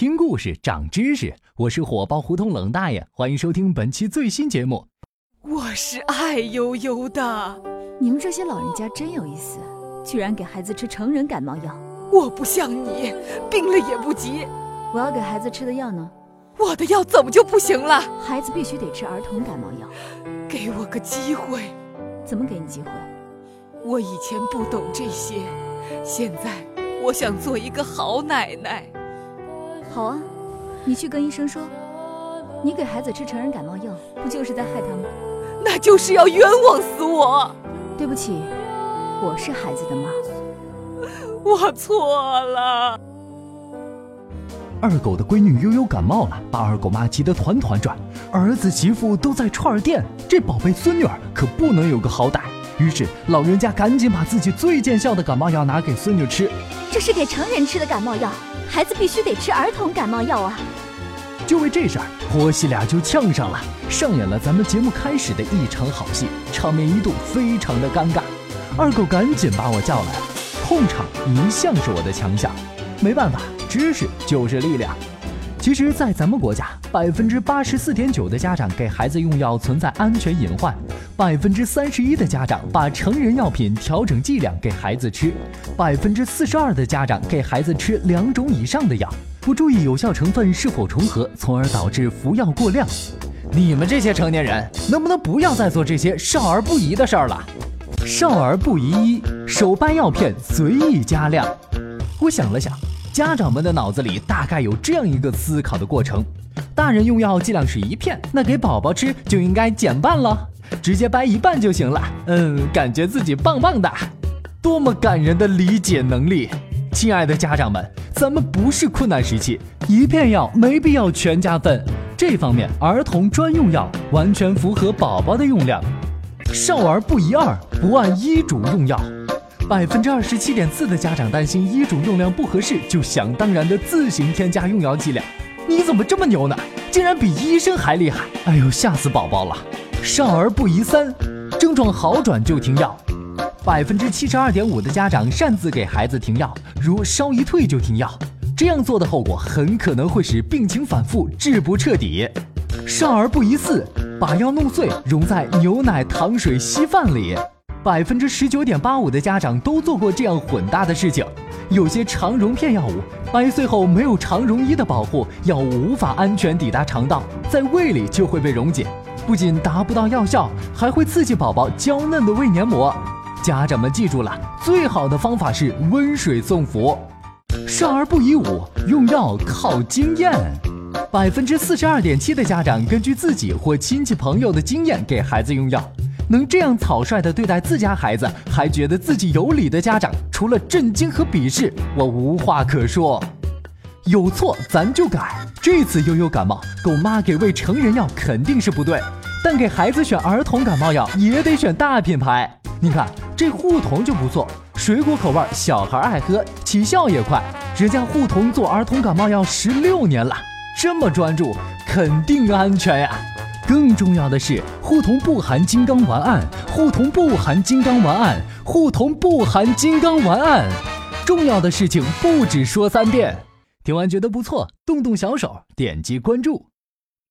听故事长知识，我是火爆胡同冷大爷，欢迎收听本期最新节目。我是爱悠悠的，你们这些老人家真有意思，居然给孩子吃成人感冒药。我不像你，病了也不急。我要给孩子吃的药呢？我的药怎么就不行了？孩子必须得吃儿童感冒药。给我个机会。怎么给你机会？我以前不懂这些，现在我想做一个好奶奶。好啊，你去跟医生说，你给孩子吃成人感冒药，不就是在害他吗？那就是要冤枉死我。对不起，我是孩子的妈。我错了。二狗的闺女悠悠感冒了，把二狗妈急得团团转。儿子媳妇都在串儿店，这宝贝孙女儿可不能有个好歹。于是老人家赶紧把自己最见效的感冒药拿给孙女吃。这是给成人吃的感冒药，孩子必须得吃儿童感冒药啊！就为这事儿，婆媳俩就呛上了，上演了咱们节目开始的一场好戏，场面一度非常的尴尬。二狗赶紧把我叫来，控场一向是我的强项，没办法，知识就是力量。其实，在咱们国家，百分之八十四点九的家长给孩子用药存在安全隐患，百分之三十一的家长把成人药品调整剂量给孩子吃，百分之四十二的家长给孩子吃两种以上的药，不注意有效成分是否重合，从而导致服药过量。你们这些成年人，能不能不要再做这些少儿不宜的事儿了？少儿不宜一，手掰药片随意加量。我想了想。家长们的脑子里大概有这样一个思考的过程：大人用药剂量是一片，那给宝宝吃就应该减半了，直接掰一半就行了。嗯，感觉自己棒棒的，多么感人的理解能力！亲爱的家长们，咱们不是困难时期，一片药没必要全家分。这方面，儿童专用药完全符合宝宝的用量。少儿不宜二，不按医嘱用药。百分之二十七点四的家长担心医嘱用量不合适，就想当然的自行添加用药剂量。你怎么这么牛呢？竟然比医生还厉害！哎呦，吓死宝宝了！少儿不宜三，症状好转就停药。百分之七十二点五的家长擅自给孩子停药，如烧一退就停药，这样做的后果很可能会使病情反复，治不彻底。少儿不宜四，把药弄碎溶在牛奶、糖水、稀饭里。百分之十九点八五的家长都做过这样混搭的事情。有些肠溶片药物掰碎后没有肠溶衣的保护，药物无法安全抵达肠道，在胃里就会被溶解，不仅达不到药效，还会刺激宝宝娇嫩的胃黏膜。家长们记住了，最好的方法是温水送服。少儿不宜五，用药靠经验。百分之四十二点七的家长根据自己或亲戚朋友的经验给孩子用药。能这样草率地对待自家孩子，还觉得自己有理的家长，除了震惊和鄙视，我无话可说。有错咱就改。这次悠悠感冒，狗妈给喂成人药肯定是不对，但给孩子选儿童感冒药也得选大品牌。你看这护童就不错，水果口味，小孩爱喝，起效也快。人家护童做儿童感冒药十六年了，这么专注，肯定安全呀。更重要的是，护童不含金刚丸案，护童不含金刚丸案，护童不含金刚丸案。重要的事情不止说三遍。听完觉得不错，动动小手，点击关注。